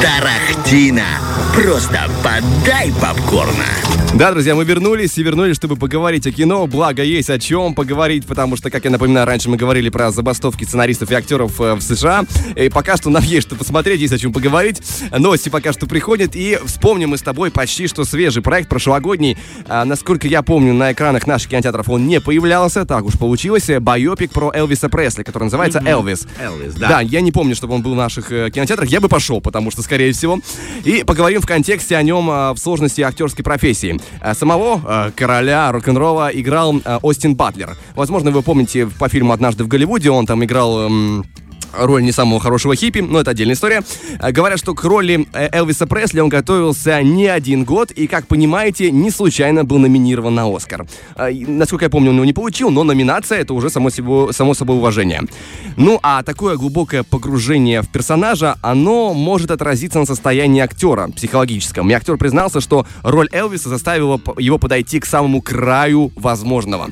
Тарахтина. Просто подай попкорна. Да, друзья, мы вернулись и вернулись, чтобы поговорить о кино. Благо, есть о чем поговорить, потому что, как я напоминаю, раньше мы говорили про забастовки сценаристов и актеров э, в США. И пока что нам есть что посмотреть, есть о чем поговорить. Новости пока что приходят. И вспомним мы с тобой почти что свежий проект прошлогодний. А, насколько я помню, на экранах наших кинотеатров он не появлялся. Так уж получилось. Байопик про Элвиса Пресли, который называется «Элвис». Элвис, да. Да, я не помню, чтобы он был в наших э, кинотеатрах. Я бы пошел, потому что, скорее всего. И поговорим в контексте о нем э, в сложности актерской профессии. Э, Самого э, короля рок-н-ролла играл Остин Батлер. Возможно, вы помните по фильму «Однажды в Голливуде» он там играл... роль не самого хорошего хиппи, но это отдельная история. Э, Говорят, что к роли э, Элвиса Пресли он готовился не один год и, как понимаете, не случайно был номинирован на Оскар. Э, Насколько я помню, он его не получил, но номинация — это уже само, себе, само собой уважение. Ну, а такое глубокое погружение в персонажа, оно может отразиться на состоянии актера психологическом. И актер признался, что роль Элвиса заставила его подойти к самому краю возможного.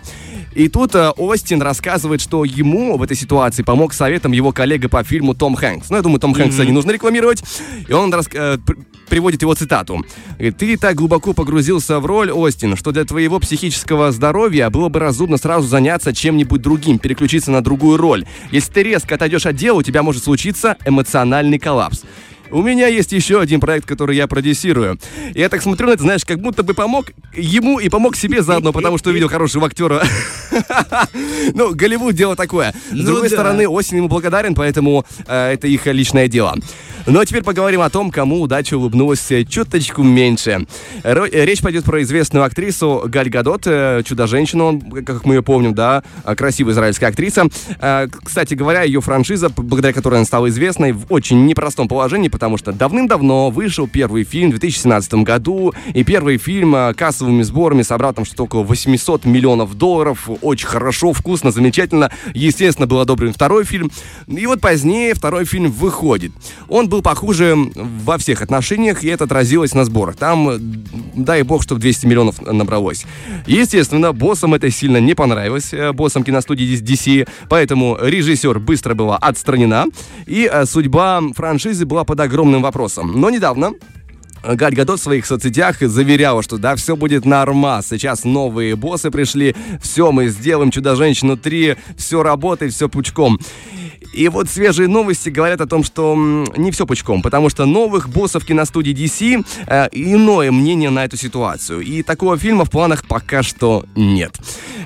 И тут э, Остин рассказывает, что ему в этой ситуации помог советом его коллега по фильму Том Хэнкс. Ну, я думаю, Том Хэнкса не нужно рекламировать. И он рас- э, пр- приводит его цитату. Говорит, ты так глубоко погрузился в роль, Остин, что для твоего психического здоровья было бы разумно сразу заняться чем-нибудь другим, переключиться на другую роль. Если ты резко отойдешь от дела, у тебя может случиться эмоциональный коллапс. У меня есть еще один проект, который я продюсирую. И я так смотрю на это, знаешь, как будто бы помог ему и помог себе заодно, потому что увидел хорошего актера. Ну, Голливуд дело такое. С Ну другой стороны, Осень ему благодарен, поэтому э, это их личное дело. Ну а теперь поговорим о том, кому удача улыбнулась чуточку меньше. Речь пойдет про известную актрису Галь Гадот, э, чудо-женщину, как мы ее помним, да, э, красивая израильская актриса. Э, Кстати говоря, ее франшиза, благодаря которой она стала известной, в очень непростом положении, потому что давным-давно вышел первый фильм в 2017 году, и первый фильм кассовыми сборами собрал там что-то около 800 миллионов долларов. Очень хорошо, вкусно, замечательно. Естественно, был одобрен второй фильм. И вот позднее второй фильм выходит. Он был похуже во всех отношениях, и это отразилось на сборах. Там, э, дай бог, чтобы 200 миллионов набралось. Естественно, боссам это сильно не понравилось, э, боссам киностудии DC, поэтому режиссер быстро была отстранена, и э, судьба франшизы была под огромным вопросом. Но недавно Галь Гадот в своих соцсетях заверяла, что да, все будет нормас. Сейчас новые боссы пришли, все, мы сделаем Чудо-женщину 3, все работает, все пучком. И вот свежие новости говорят о том, что не все пучком, потому что новых боссов киностудии DC э, иное мнение на эту ситуацию. И такого фильма в планах пока что нет.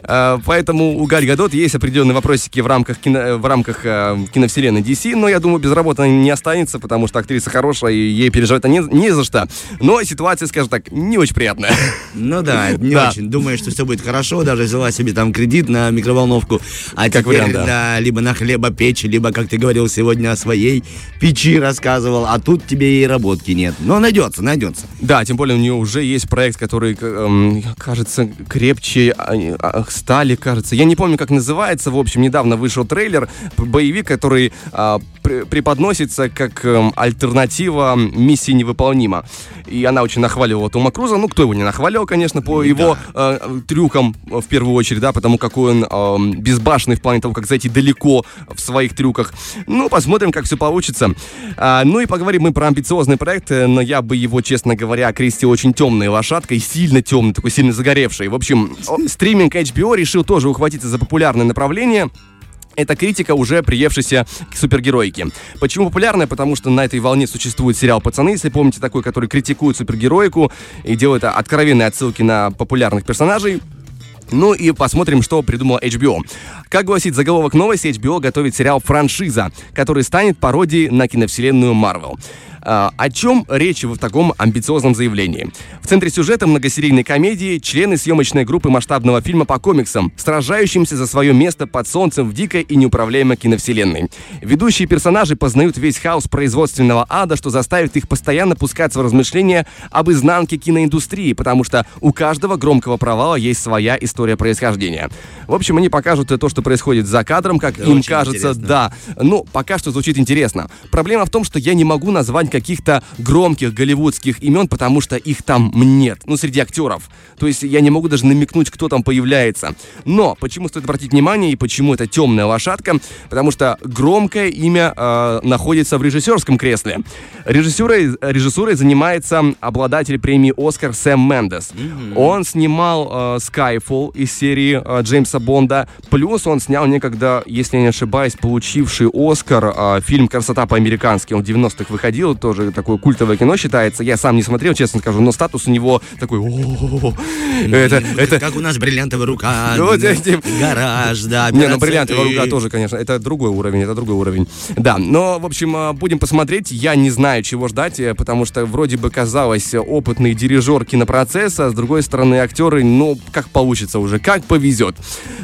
Э, поэтому у Галь Гадот есть определенные вопросики в рамках, кино, в рамках э, киновселенной DC, но я думаю, без работы она не останется, потому что актриса хорошая, и ей переживать не, не за что. Но ситуация, скажем так, не очень приятная. Ну да, не Да. очень. Думаешь, что все будет хорошо, даже взяла себе там кредит на микроволновку, а Как теперь, вариант, да. либо на хлебопечь, либо, как ты говорил сегодня о своей печи рассказывал, а тут тебе и работки нет. Но найдется, найдется. Да, тем более у нее уже есть проект, который, эм, кажется, крепче а, а, стали, кажется. Я не помню, как называется. В общем, недавно вышел трейлер, боевик, который а, пр- преподносится как эм, альтернатива миссии невыполнима. И она очень нахваливала Тома Круза. Ну, кто его не нахваливал, конечно, по его э, трюкам э, в первую очередь, да, потому какой он эм, безбашенный в плане того, как зайти далеко в своих трюках. Ну, посмотрим, как все получится. А, ну и поговорим мы про амбициозный проект, э, но я бы его, честно говоря, окрестил очень темной лошадкой, сильно темной, такой сильно загоревшей. В общем, стриминг HBO решил тоже ухватиться за популярное направление. Это критика, уже приевшейся к супергеройке. Почему популярная? Потому что на этой волне существует сериал «Пацаны», если помните, такой, который критикует супергероику и делает откровенные отсылки на популярных персонажей. Ну и посмотрим, что придумала HBO. Как гласит заголовок новости, HBO готовит сериал «Франшиза», который станет пародией на киновселенную Марвел. А, о чем речь в таком амбициозном заявлении? В центре сюжета многосерийной комедии члены съемочной группы масштабного фильма по комиксам, сражающимся за свое место под солнцем в дикой и неуправляемой киновселенной. Ведущие персонажи познают весь хаос производственного ада, что заставит их постоянно пускаться в размышления об изнанке киноиндустрии, потому что у каждого громкого провала есть своя история происхождения. В общем, они покажут то, что происходит за кадром, как Это им кажется, интересно. да. Ну, пока что звучит интересно. Проблема в том, что я не могу назвать назвать каких-то громких голливудских имен, потому что их там нет. Ну, среди актеров. То есть я не могу даже намекнуть, кто там появляется. Но почему стоит обратить внимание и почему это темная лошадка? Потому что громкое имя э, находится в режиссерском кресле. Режиссурой, режиссурой занимается обладатель премии «Оскар» Сэм Мендес. Mm-hmm. Он снимал э, Skyfall из серии э, Джеймса Бонда. Плюс он снял некогда, если я не ошибаюсь, получивший «Оскар» э, фильм «Красота по-американски». Он в 90-х выходил, тоже такое культовое кино считается. Я сам не смотрел, честно скажу, но статус у него такой... Это, это... Как у нас бриллиантовая рука, гараж, да. Не, ну бриллиантовая рука тоже, конечно, это другой уровень, это другой уровень. Да, но, в общем, э, будем посмотреть. Я не знаю, чего ждать, э, потому что вроде бы казалось опытный дирижер кинопроцесса, а с другой стороны актеры, ну, как получится уже, как повезет.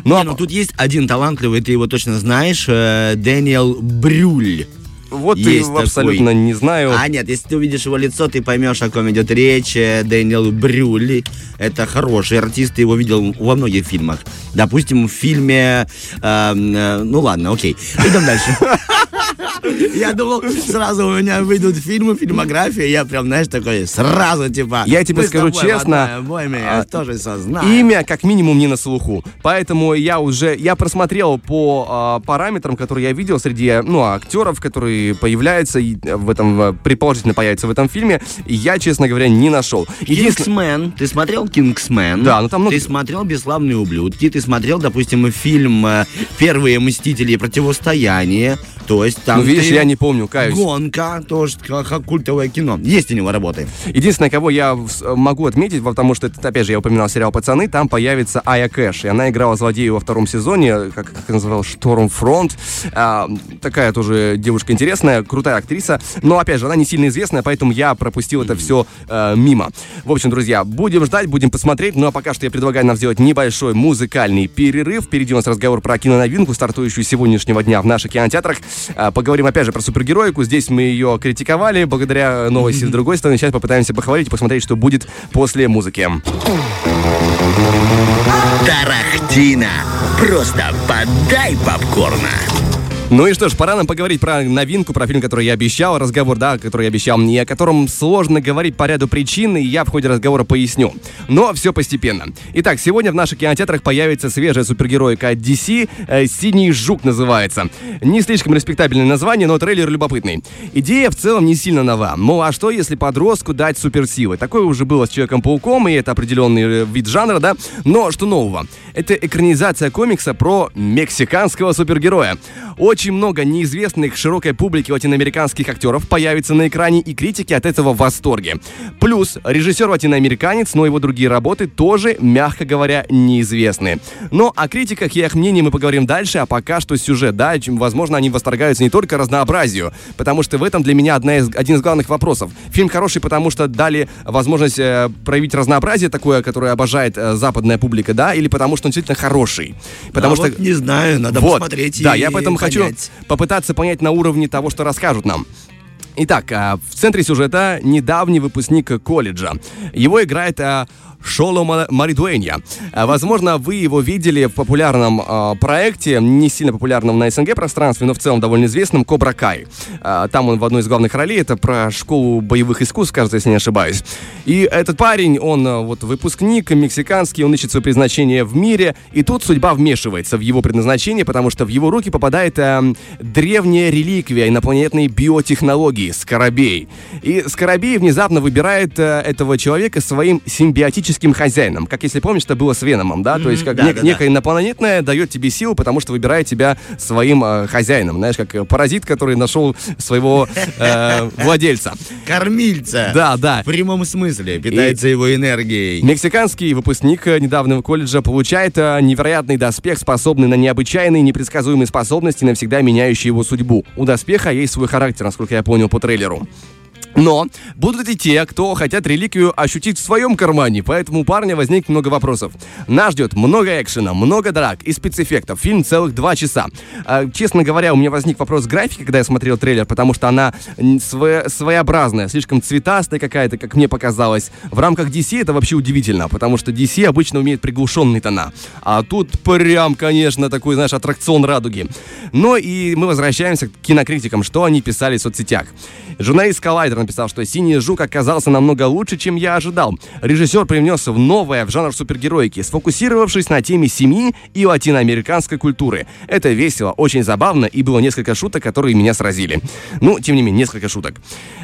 Ну, а... ну тут есть один талантливый, ты его точно знаешь, э, Дэниел Брюль. Вот есть ты абсолютно такой. не знаю. А нет, если ты увидишь его лицо, ты поймешь, о ком идет речь. Э, Дэниел Брюли. Это хороший артист, ты его видел во многих фильмах. Допустим, в фильме... Э, э, ну ладно, окей. Идем дальше. Я думал, сразу у меня выйдут фильмы, фильмография, я прям, знаешь, такой сразу, типа... Я тебе скажу честно, меня, а, тоже сознаю. Имя как минимум не на слуху. Поэтому я уже, я просмотрел по а, параметрам, которые я видел среди, ну, актеров, которые появляются в этом, предположительно появятся в этом фильме, я, честно говоря, не нашел. Кингсмен, ты смотрел Кингсмен? Да, ну там много... Ты смотрел «Бесславные ублюдки», ты смотрел, допустим, фильм э, «Первые мстители. Противостояние», то есть там... Ну, видишь, я не помню, каюсь. Гонка, тоже как, культовое кино. Есть у него работы. Единственное, кого я могу отметить, потому что, это, опять же, я упоминал сериал «Пацаны», там появится Ая Кэш, и она играла злодею во втором сезоне, как, как называл, Штормфронт. А, такая тоже девушка интересная, крутая актриса, но, опять же, она не сильно известная, поэтому я пропустил это все э, мимо. В общем, друзья, будем ждать, будем посмотреть, ну а пока что я предлагаю нам сделать небольшой музыкальный перерыв. Впереди у нас разговор про киноновинку, стартующую сегодняшнего дня в наших кинотеатрах. А, поговорим опять же про супергероику. Здесь мы ее критиковали благодаря новости с другой стороны. Сейчас попытаемся похвалить и посмотреть, что будет после музыки. Тарахтина. Просто подай попкорна. Ну и что ж, пора нам поговорить про новинку, про фильм, который я обещал, разговор, да, который я обещал, и о котором сложно говорить по ряду причин, и я в ходе разговора поясню. Но все постепенно. Итак, сегодня в наших кинотеатрах появится свежая супергероика от DC, э, «Синий жук» называется. Не слишком респектабельное название, но трейлер любопытный. Идея в целом не сильно нова. Мол, а что если подростку дать суперсилы? Такое уже было с Человеком-пауком, и это определенный э, вид жанра, да? Но что нового? Это экранизация комикса про мексиканского супергероя. Очень много неизвестных широкой публике латиноамериканских актеров появится на экране, и критики от этого в восторге. Плюс режиссер латиноамериканец, но его другие работы тоже, мягко говоря, неизвестны. Но о критиках и их мнении мы поговорим дальше, а пока что сюжет, да, чем, возможно, они восторгаются не только разнообразию, потому что в этом для меня одна из, один из главных вопросов. Фильм хороший, потому что дали возможность э, проявить разнообразие такое, которое обожает э, западная публика, да, или потому что он действительно хороший. Потому а что... Вот не знаю, надо вот, посмотреть Да, я поэтому хочу понять. попытаться понять на уровне того, что расскажут нам. Итак, а, в центре сюжета недавний выпускник колледжа. Его играет Шоло Маридуэнья. А, возможно, вы его видели в популярном э, проекте, не сильно популярном на СНГ пространстве, но в целом довольно известном, Кобра Кай. Э, там он в одной из главных ролей, это про школу боевых искусств, кажется, если не ошибаюсь. И этот парень, он вот выпускник мексиканский, он ищет свое предназначение в мире, и тут судьба вмешивается в его предназначение, потому что в его руки попадает э, древняя реликвия инопланетной биотехнологии, Скоробей. И Скоробей внезапно выбирает э, этого человека своим симбиотическим мифическим хозяином. Как если помнишь, это было с Веномом, да? Mm-hmm, То есть как да, нек- да, некое да. инопланетное дает тебе силу, потому что выбирает тебя своим э, хозяином. Знаешь, как паразит, который нашел своего э, владельца. Кормильца. Да, да. В прямом смысле. Питается И его энергией. Мексиканский выпускник э, недавнего колледжа получает э, невероятный доспех, способный на необычайные, непредсказуемые способности, навсегда меняющие его судьбу. У доспеха есть свой характер, насколько я понял по трейлеру. Но будут и те, кто хотят реликвию ощутить в своем кармане, поэтому у парня возникнет много вопросов. Нас ждет много экшена, много драк и спецэффектов. Фильм целых два часа. А, честно говоря, у меня возник вопрос графики, когда я смотрел трейлер, потому что она своя, своеобразная, слишком цветастая какая-то, как мне показалось. В рамках DC это вообще удивительно, потому что DC обычно умеет приглушенные тона. А тут прям, конечно, такой, знаешь, аттракцион радуги. Но и мы возвращаемся к кинокритикам, что они писали в соцсетях. Журналист Райдер написал, что «Синий жук» оказался намного лучше, чем я ожидал. Режиссер привнес в новое в жанр супергеройки, сфокусировавшись на теме семьи и латиноамериканской культуры. Это весело, очень забавно и было несколько шуток, которые меня сразили. Ну, тем не менее, несколько шуток.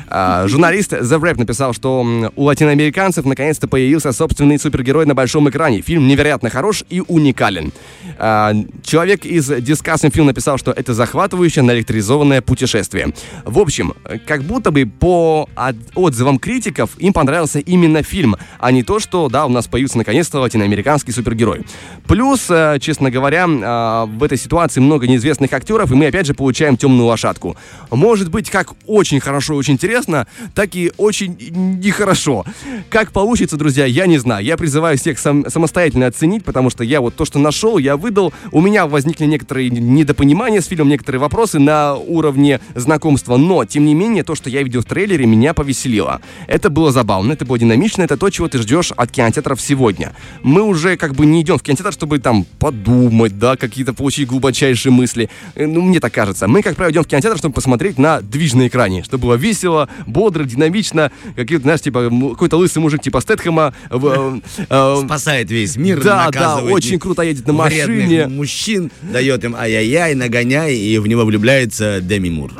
А, журналист The Wrap написал, что у латиноамериканцев наконец-то появился собственный супергерой на большом экране. Фильм невероятно хорош и уникален. А, человек из Discussing Film написал, что это захватывающее наэлектризованное путешествие. В общем, как будто бы по отзывам критиков им понравился именно фильм, а не то, что, да, у нас появился наконец-то латиноамериканский супергерой. Плюс, э, честно говоря, э, в этой ситуации много неизвестных актеров, и мы опять же получаем темную лошадку. Может быть, как очень хорошо и очень интересно, так и очень нехорошо. Как получится, друзья, я не знаю. Я призываю всех сам, самостоятельно оценить, потому что я вот то, что нашел, я выдал. У меня возникли некоторые недопонимания с фильмом, некоторые вопросы на уровне знакомства, но, тем не менее, то, что я видел в трейлере, меня повеселило. Это было забавно, это было динамично, это то, чего ты ждешь от кинотеатров сегодня. Мы уже как бы не идем в кинотеатр, чтобы там подумать, да, какие-то получить глубочайшие мысли. Э, ну, мне так кажется. Мы, как правило, идем в кинотеатр, чтобы посмотреть на движ на экране, чтобы было весело, бодро, динамично, какие-то, знаешь, типа, какой-то лысый мужик типа Стэтхэма. Э, э, Спасает весь мир, Да, да, очень круто едет на машине. мужчин, дает им ай-яй-яй, нагоняй, и в него влюбляется Деми Мур.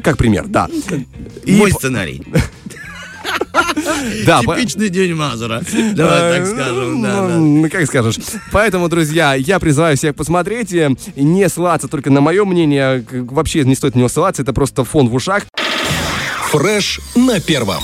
Как пример, да. Мой сценарий. Да, Типичный день Мазура. Давай так скажем. Да, ну, Как скажешь. Поэтому, друзья, я призываю всех посмотреть. Не ссылаться только на мое мнение. Вообще не стоит на него ссылаться. Это просто фон в ушах. Фреш на первом.